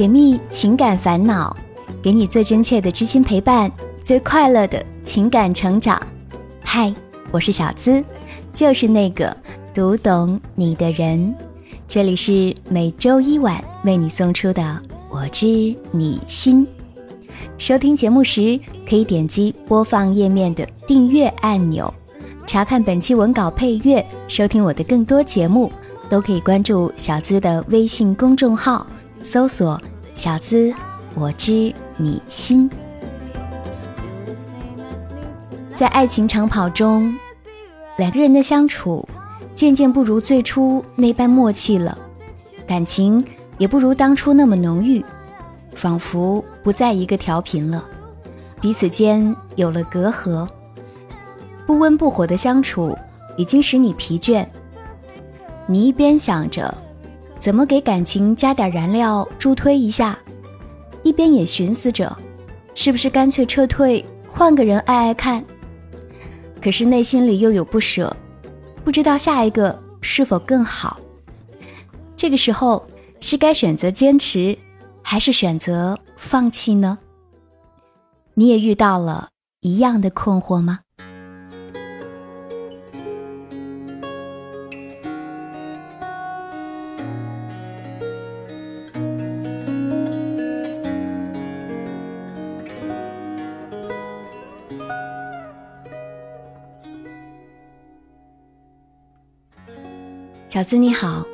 解密情感烦恼，给你最真切的知心陪伴，最快乐的情感成长。嗨，我是小资，就是那个读懂你的人。这里是每周一晚为你送出的《我知你心》。收听节目时，可以点击播放页面的订阅按钮，查看本期文稿配乐，收听我的更多节目，都可以关注小资的微信公众号。搜索“小资，我知你心”。在爱情长跑中，两个人的相处渐渐不如最初那般默契了，感情也不如当初那么浓郁，仿佛不在一个调频了，彼此间有了隔阂。不温不火的相处已经使你疲倦，你一边想着。怎么给感情加点燃料助推一下？一边也寻思着，是不是干脆撤退，换个人爱爱看？可是内心里又有不舍，不知道下一个是否更好。这个时候是该选择坚持，还是选择放弃呢？你也遇到了一样的困惑吗？小资你好，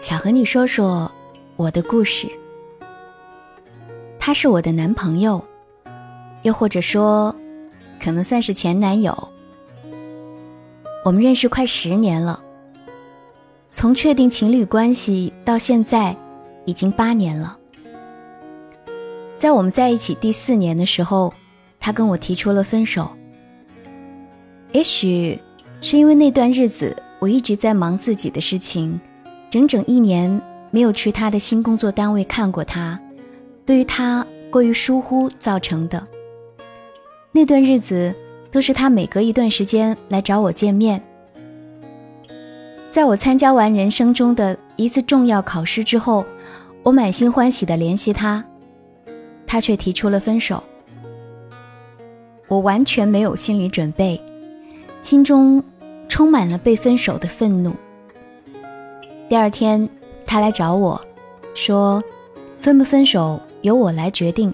想和你说说我的故事。他是我的男朋友，又或者说，可能算是前男友。我们认识快十年了，从确定情侣关系到现在，已经八年了。在我们在一起第四年的时候，他跟我提出了分手。也许是因为那段日子。我一直在忙自己的事情，整整一年没有去他的新工作单位看过他，对于他过于疏忽造成的。那段日子都是他每隔一段时间来找我见面。在我参加完人生中的一次重要考试之后，我满心欢喜的联系他，他却提出了分手。我完全没有心理准备，心中。充满了被分手的愤怒。第二天，他来找我，说：“分不分手由我来决定。”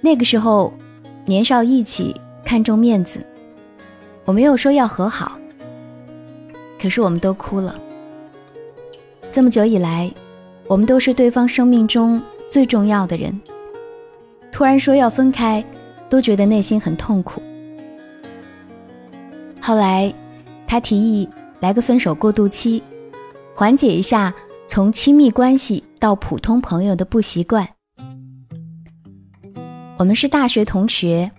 那个时候，年少意气，看重面子，我没有说要和好。可是我们都哭了。这么久以来，我们都是对方生命中最重要的人。突然说要分开，都觉得内心很痛苦。后来，他提议来个分手过渡期，缓解一下从亲密关系到普通朋友的不习惯。我们是大学同学，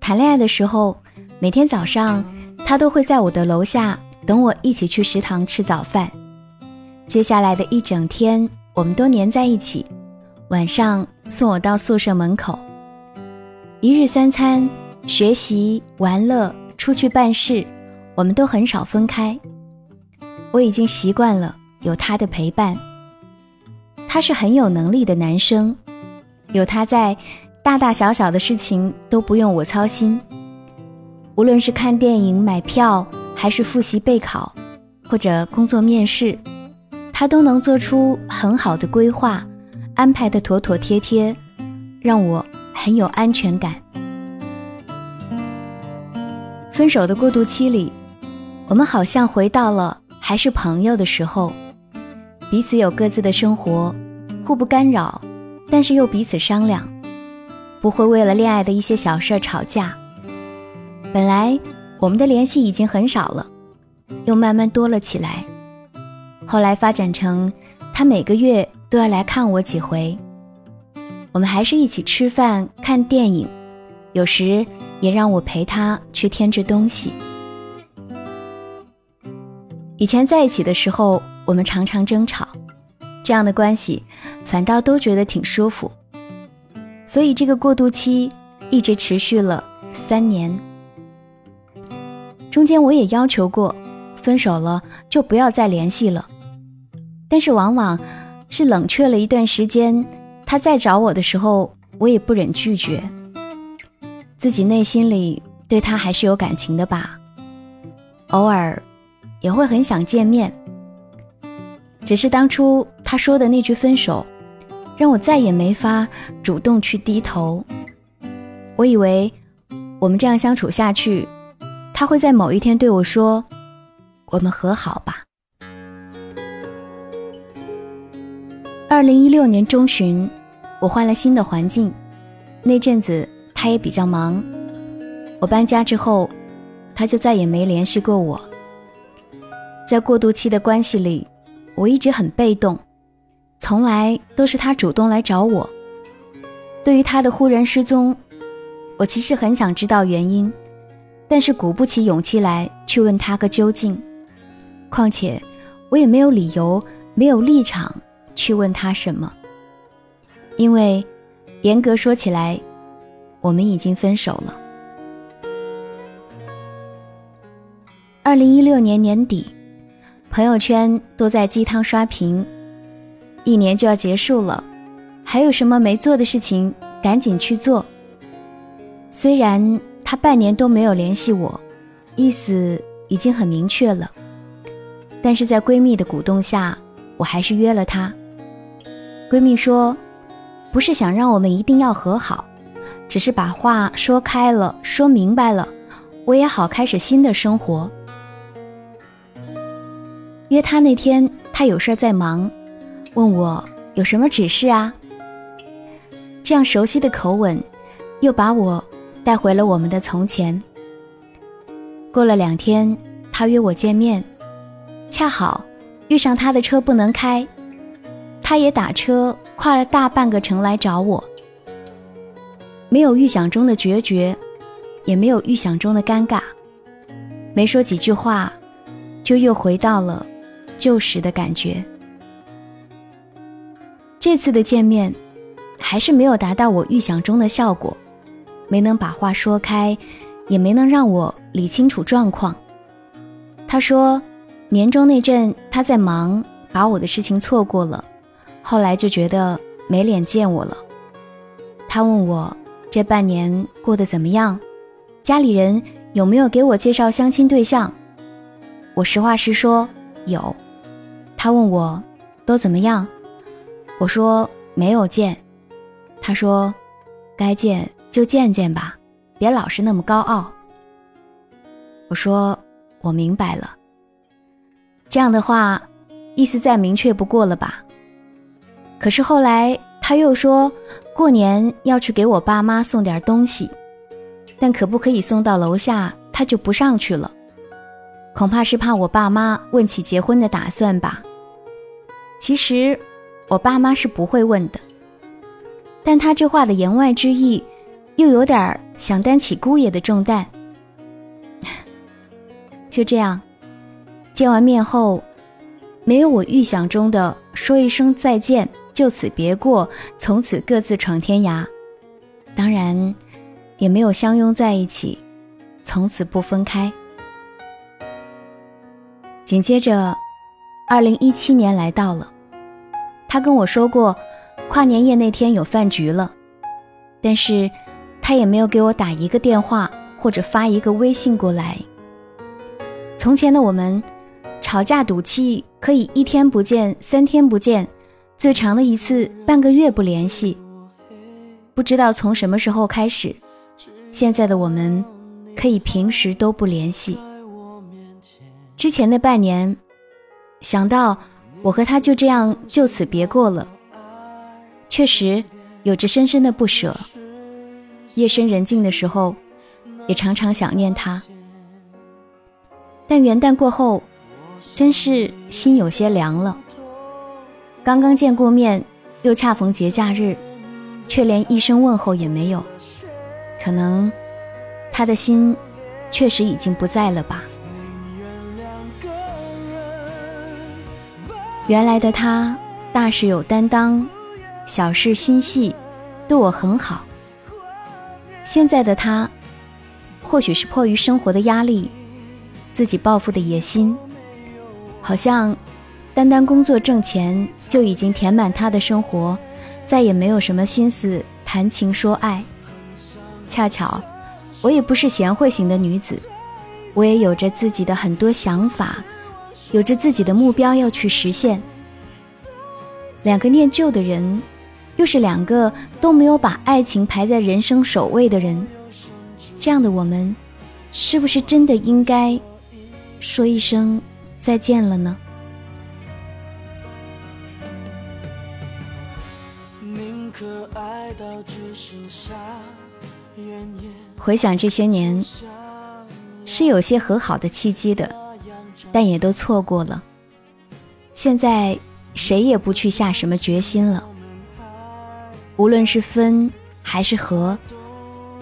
谈恋爱的时候，每天早上他都会在我的楼下等我一起去食堂吃早饭。接下来的一整天，我们都黏在一起，晚上送我到宿舍门口。一日三餐，学习玩乐。出去办事，我们都很少分开。我已经习惯了有他的陪伴。他是很有能力的男生，有他在，大大小小的事情都不用我操心。无论是看电影、买票，还是复习备考，或者工作面试，他都能做出很好的规划，安排的妥妥帖帖，让我很有安全感。分手的过渡期里，我们好像回到了还是朋友的时候，彼此有各自的生活，互不干扰，但是又彼此商量，不会为了恋爱的一些小事吵架。本来我们的联系已经很少了，又慢慢多了起来。后来发展成他每个月都要来看我几回，我们还是一起吃饭、看电影，有时。也让我陪他去添置东西。以前在一起的时候，我们常常争吵，这样的关系反倒都觉得挺舒服。所以这个过渡期一直持续了三年。中间我也要求过，分手了就不要再联系了。但是往往是冷却了一段时间，他再找我的时候，我也不忍拒绝。自己内心里对他还是有感情的吧，偶尔也会很想见面。只是当初他说的那句分手，让我再也没法主动去低头。我以为我们这样相处下去，他会在某一天对我说：“我们和好吧。”二零一六年中旬，我换了新的环境，那阵子他也比较忙。我搬家之后，他就再也没联系过我。在过渡期的关系里。我一直很被动，从来都是他主动来找我。对于他的忽然失踪，我其实很想知道原因，但是鼓不起勇气来去问他个究竟。况且，我也没有理由、没有立场去问他什么，因为严格说起来，我们已经分手了。二零一六年年底。朋友圈都在鸡汤刷屏，一年就要结束了，还有什么没做的事情，赶紧去做。虽然他半年都没有联系我，意思已经很明确了，但是在闺蜜的鼓动下，我还是约了他。闺蜜说，不是想让我们一定要和好，只是把话说开了，说明白了，我也好开始新的生活。约他那天，他有事在忙，问我有什么指示啊？这样熟悉的口吻，又把我带回了我们的从前。过了两天，他约我见面，恰好遇上他的车不能开，他也打车跨了大半个城来找我。没有预想中的决绝，也没有预想中的尴尬，没说几句话，就又回到了。旧时的感觉。这次的见面，还是没有达到我预想中的效果，没能把话说开，也没能让我理清楚状况。他说，年终那阵他在忙，把我的事情错过了，后来就觉得没脸见我了。他问我这半年过得怎么样，家里人有没有给我介绍相亲对象？我实话实说，有。他问我，都怎么样？我说没有见。他说，该见就见见吧，别老是那么高傲。我说我明白了。这样的话，意思再明确不过了吧？可是后来他又说过年要去给我爸妈送点东西，但可不可以送到楼下，他就不上去了。恐怕是怕我爸妈问起结婚的打算吧。其实，我爸妈是不会问的。但他这话的言外之意，又有点想担起姑爷的重担。就这样，见完面后，没有我预想中的说一声再见，就此别过，从此各自闯天涯。当然，也没有相拥在一起，从此不分开。紧接着，二零一七年来到了。他跟我说过，跨年夜那天有饭局了，但是，他也没有给我打一个电话或者发一个微信过来。从前的我们，吵架赌气可以一天不见、三天不见，最长的一次半个月不联系。不知道从什么时候开始，现在的我们可以平时都不联系。之前的半年，想到。我和他就这样就此别过了，确实有着深深的不舍。夜深人静的时候，也常常想念他。但元旦过后，真是心有些凉了。刚刚见过面，又恰逢节假日，却连一声问候也没有。可能他的心确实已经不在了吧。原来的他，大事有担当，小事心细，对我很好。现在的他，或许是迫于生活的压力，自己抱负的野心，好像单单工作挣钱就已经填满他的生活，再也没有什么心思谈情说爱。恰巧，我也不是贤惠型的女子，我也有着自己的很多想法，有着自己的目标要去实现。两个念旧的人，又是两个都没有把爱情排在人生首位的人，这样的我们，是不是真的应该说一声再见了呢？回想这些年，是有些和好的契机的，但也都错过了。现在谁也不去下什么决心了。无论是分还是合，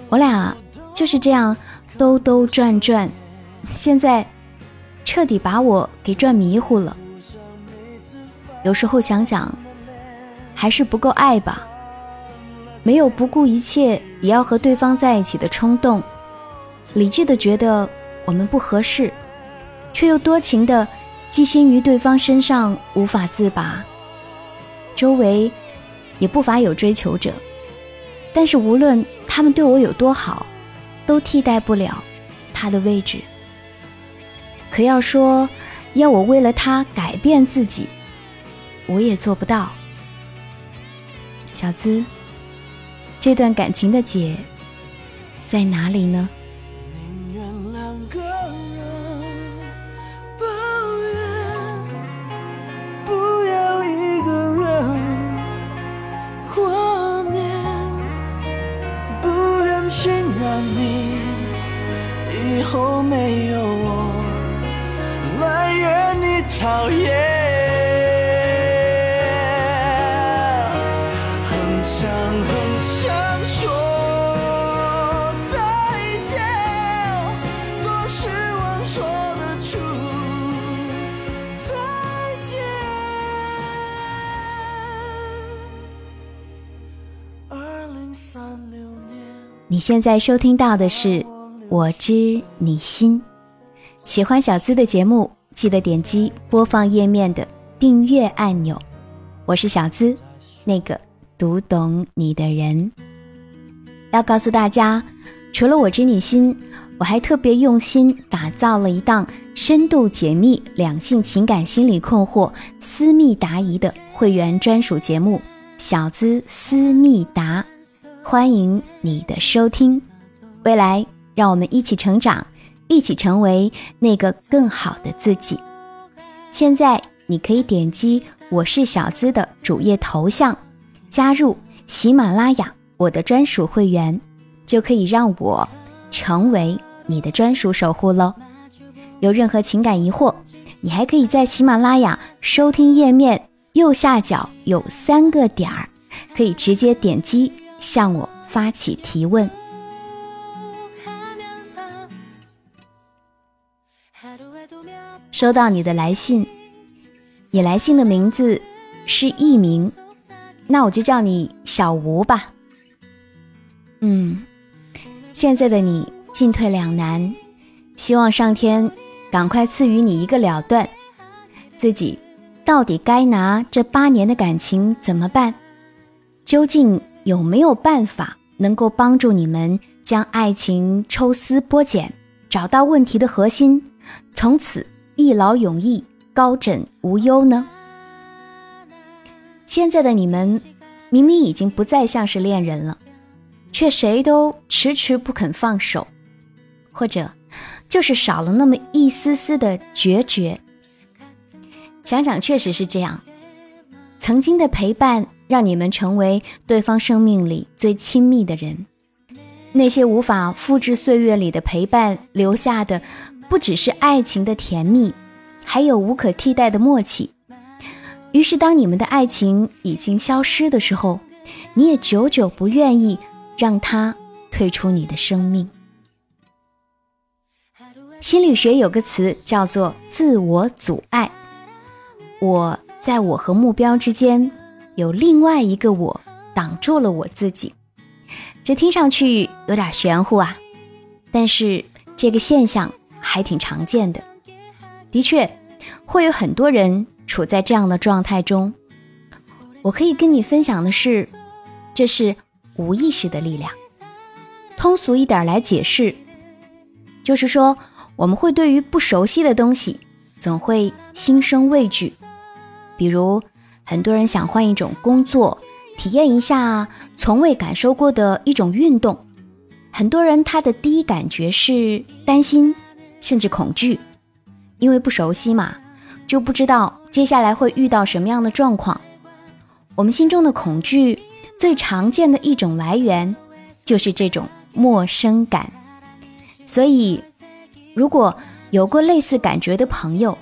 我俩就是这样兜兜转转，现在彻底把我给转迷糊了。有时候想想，还是不够爱吧。没有不顾一切也要和对方在一起的冲动，理智的觉得我们不合适，却又多情的寄心于对方身上无法自拔。周围也不乏有追求者，但是无论他们对我有多好，都替代不了他的位置。可要说要我为了他改变自己，我也做不到。小资。这段感情的结在哪里呢？现在收听到的是《我知你心》，喜欢小资的节目，记得点击播放页面的订阅按钮。我是小资，那个读懂你的人。要告诉大家，除了《我知你心》，我还特别用心打造了一档深度解密两性情感心理困惑、私密答疑的会员专属节目《小资私密答》。欢迎你的收听，未来让我们一起成长，一起成为那个更好的自己。现在你可以点击我是小资的主页头像，加入喜马拉雅我的专属会员，就可以让我成为你的专属守护喽。有任何情感疑惑，你还可以在喜马拉雅收听页面右下角有三个点儿，可以直接点击。向我发起提问。收到你的来信，你来信的名字是艺名，那我就叫你小吴吧。嗯，现在的你进退两难，希望上天赶快赐予你一个了断。自己到底该拿这八年的感情怎么办？究竟？有没有办法能够帮助你们将爱情抽丝剥茧，找到问题的核心，从此一劳永逸、高枕无忧呢？现在的你们明明已经不再像是恋人了，却谁都迟迟不肯放手，或者就是少了那么一丝丝的决绝。想想确实是这样，曾经的陪伴。让你们成为对方生命里最亲密的人，那些无法复制岁月里的陪伴留下的，不只是爱情的甜蜜，还有无可替代的默契。于是，当你们的爱情已经消失的时候，你也久久不愿意让他退出你的生命。心理学有个词叫做“自我阻碍”，我在我和目标之间。有另外一个我挡住了我自己，这听上去有点玄乎啊，但是这个现象还挺常见的。的确，会有很多人处在这样的状态中。我可以跟你分享的是，这是无意识的力量。通俗一点来解释，就是说我们会对于不熟悉的东西总会心生畏惧。比如，很多人想换一种工作，体验一下从未感受过的一种运动。很多人他的第一感觉是担心，甚至恐惧，因为不熟悉嘛，就不知道接下来会遇到什么样的状况。我们心中的恐惧最常见的一种来源，就是这种陌生感。所以，如果有过类似感觉的朋友，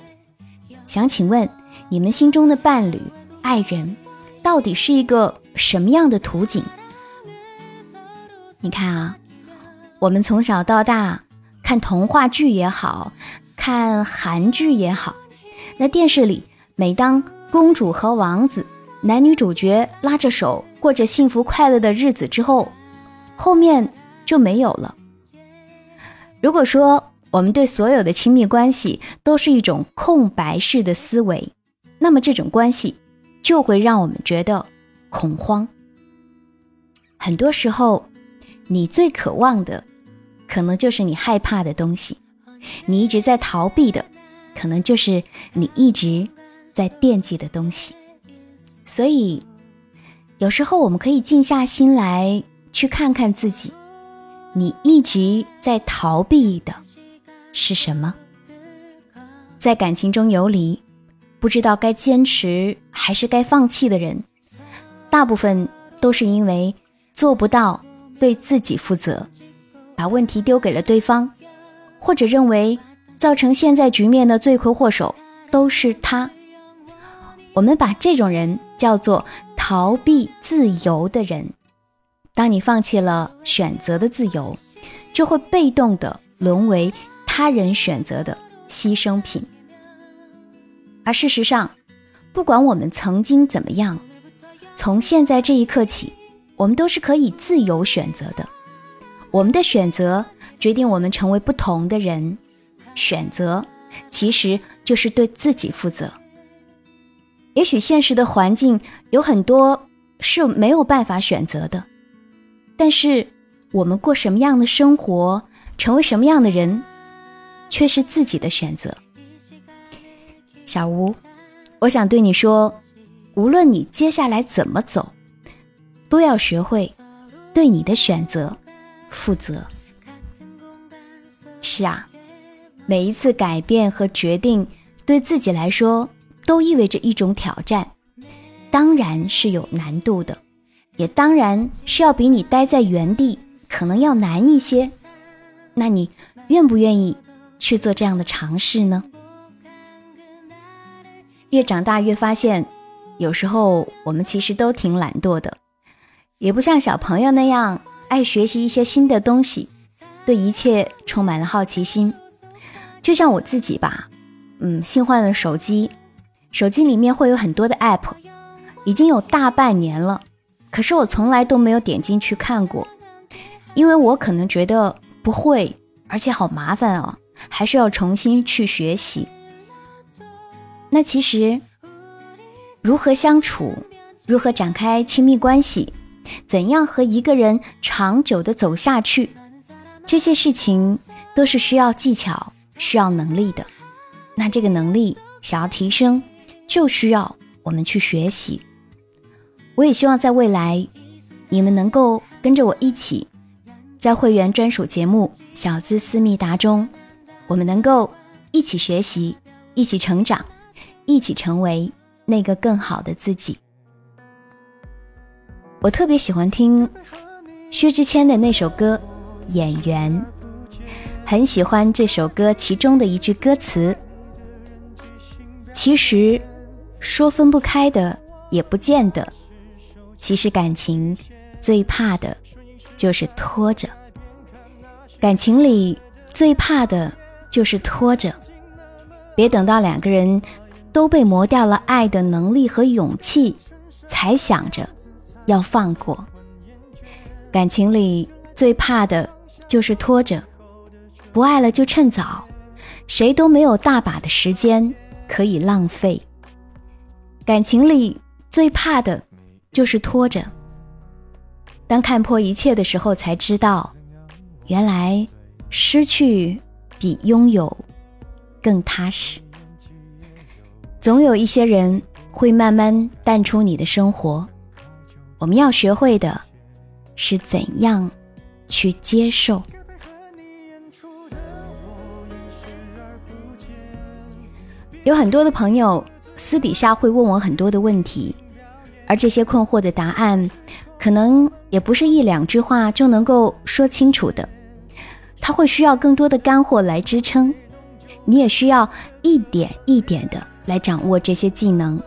想请问你们心中的伴侣、爱人，到底是一个什么样的图景？你看啊，我们从小到大看童话剧也好看韩剧也好，那电视里每当公主和王子。男女主角拉着手过着幸福快乐的日子之后，后面就没有了。如果说我们对所有的亲密关系都是一种空白式的思维，那么这种关系就会让我们觉得恐慌。很多时候，你最渴望的，可能就是你害怕的东西；你一直在逃避的，可能就是你一直在惦记的东西。所以，有时候我们可以静下心来，去看看自己，你一直在逃避的是什么？在感情中游离，不知道该坚持还是该放弃的人，大部分都是因为做不到对自己负责，把问题丢给了对方，或者认为造成现在局面的罪魁祸首都是他。我们把这种人叫做逃避自由的人。当你放弃了选择的自由，就会被动的沦为他人选择的牺牲品。而事实上，不管我们曾经怎么样，从现在这一刻起，我们都是可以自由选择的。我们的选择决定我们成为不同的人。选择其实就是对自己负责。也许现实的环境有很多是没有办法选择的，但是我们过什么样的生活，成为什么样的人，却是自己的选择。小吴，我想对你说，无论你接下来怎么走，都要学会对你的选择负责。是啊，每一次改变和决定，对自己来说。都意味着一种挑战，当然是有难度的，也当然是要比你待在原地可能要难一些。那你愿不愿意去做这样的尝试呢？越长大越发现，有时候我们其实都挺懒惰的，也不像小朋友那样爱学习一些新的东西，对一切充满了好奇心。就像我自己吧，嗯，新换了手机。手机里面会有很多的 app，已经有大半年了，可是我从来都没有点进去看过，因为我可能觉得不会，而且好麻烦哦，还是要重新去学习。那其实，如何相处，如何展开亲密关系，怎样和一个人长久的走下去，这些事情都是需要技巧、需要能力的。那这个能力想要提升。就需要我们去学习。我也希望在未来，你们能够跟着我一起，在会员专属节目《小资思密达》中，我们能够一起学习，一起成长，一起成为那个更好的自己。我特别喜欢听薛之谦的那首歌《演员》，很喜欢这首歌其中的一句歌词，其实。说分不开的也不见得，其实感情最怕的就是拖着。感情里最怕的就是拖着，别等到两个人都被磨掉了爱的能力和勇气，才想着要放过。感情里最怕的就是拖着，不爱了就趁早，谁都没有大把的时间可以浪费。感情里最怕的，就是拖着。当看破一切的时候，才知道，原来失去比拥有更踏实。总有一些人会慢慢淡出你的生活，我们要学会的是怎样去接受。有很多的朋友私底下会问我很多的问题，而这些困惑的答案，可能也不是一两句话就能够说清楚的，他会需要更多的干货来支撑，你也需要一点一点的来掌握这些技能，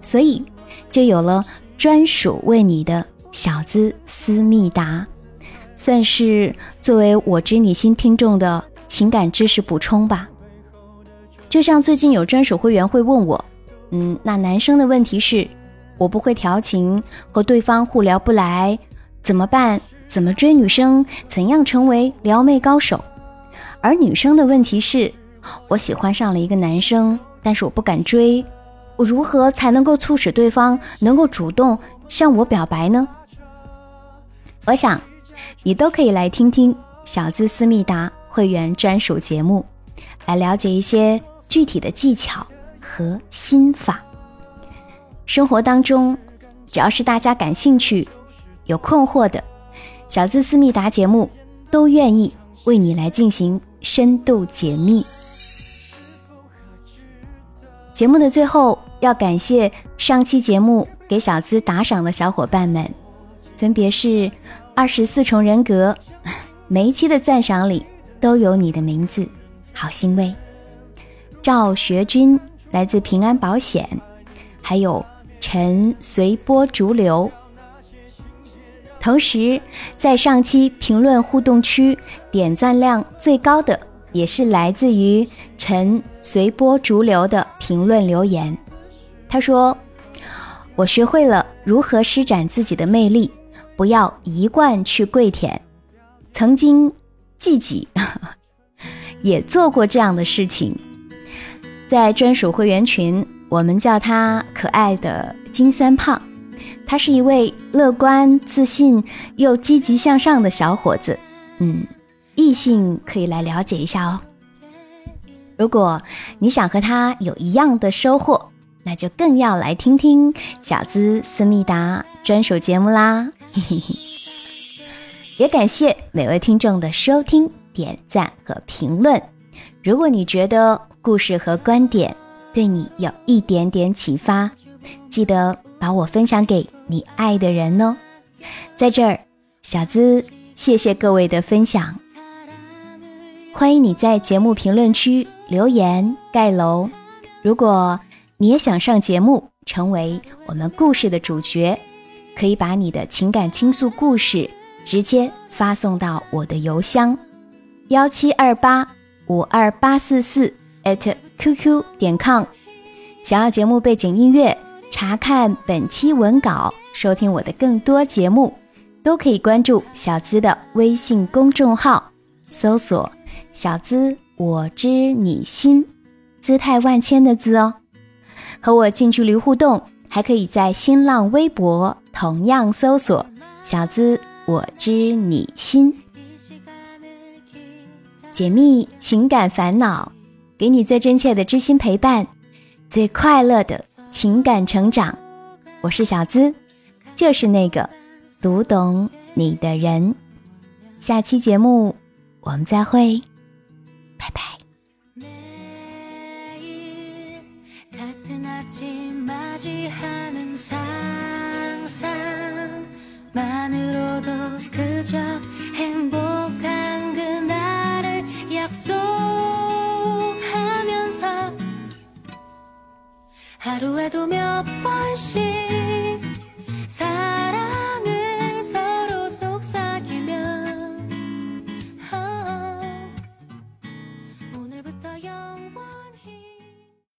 所以就有了专属为你的小资思密达，算是作为我知你心听众的情感知识补充吧。就像最近有专属会员会问我，嗯，那男生的问题是，我不会调情，和对方互聊不来，怎么办？怎么追女生？怎样成为撩妹高手？而女生的问题是，我喜欢上了一个男生，但是我不敢追，我如何才能够促使对方能够主动向我表白呢？我想，你都可以来听听小资思密达会员专属节目，来了解一些。具体的技巧和心法，生活当中，只要是大家感兴趣、有困惑的，小资思密达节目都愿意为你来进行深度解密。节目的最后，要感谢上期节目给小资打赏的小伙伴们，分别是二十四重人格，每一期的赞赏里都有你的名字，好欣慰。赵学军来自平安保险，还有陈随波逐流。同时，在上期评论互动区点赞量最高的，也是来自于陈随波逐流的评论留言。他说：“我学会了如何施展自己的魅力，不要一贯去跪舔。曾经，自 己也做过这样的事情。”在专属会员群，我们叫他可爱的金三胖。他是一位乐观、自信又积极向上的小伙子。嗯，异性可以来了解一下哦。如果你想和他有一样的收获，那就更要来听听小资思密达专属节目啦。也感谢每位听众的收听、点赞和评论。如果你觉得，故事和观点对你有一点点启发，记得把我分享给你爱的人哦。在这儿，小资谢谢各位的分享，欢迎你在节目评论区留言盖楼。如果你也想上节目，成为我们故事的主角，可以把你的情感倾诉故事直接发送到我的邮箱幺七二八五二八四四。at qq 点 com，想要节目背景音乐，查看本期文稿，收听我的更多节目，都可以关注小资的微信公众号，搜索“小资我知你心”，姿态万千的“资”哦。和我近距离互动，还可以在新浪微博同样搜索“小资我知你心”，解密情感烦恼。给你最真切的知心陪伴，最快乐的情感成长。我是小资，就是那个读懂你的人。下期节目我们再会， 바이바이. 매일 같은 아침 맞이하는 상상만으로도 그저 행복한 그날을 약속하면서 하루에도 몇 번씩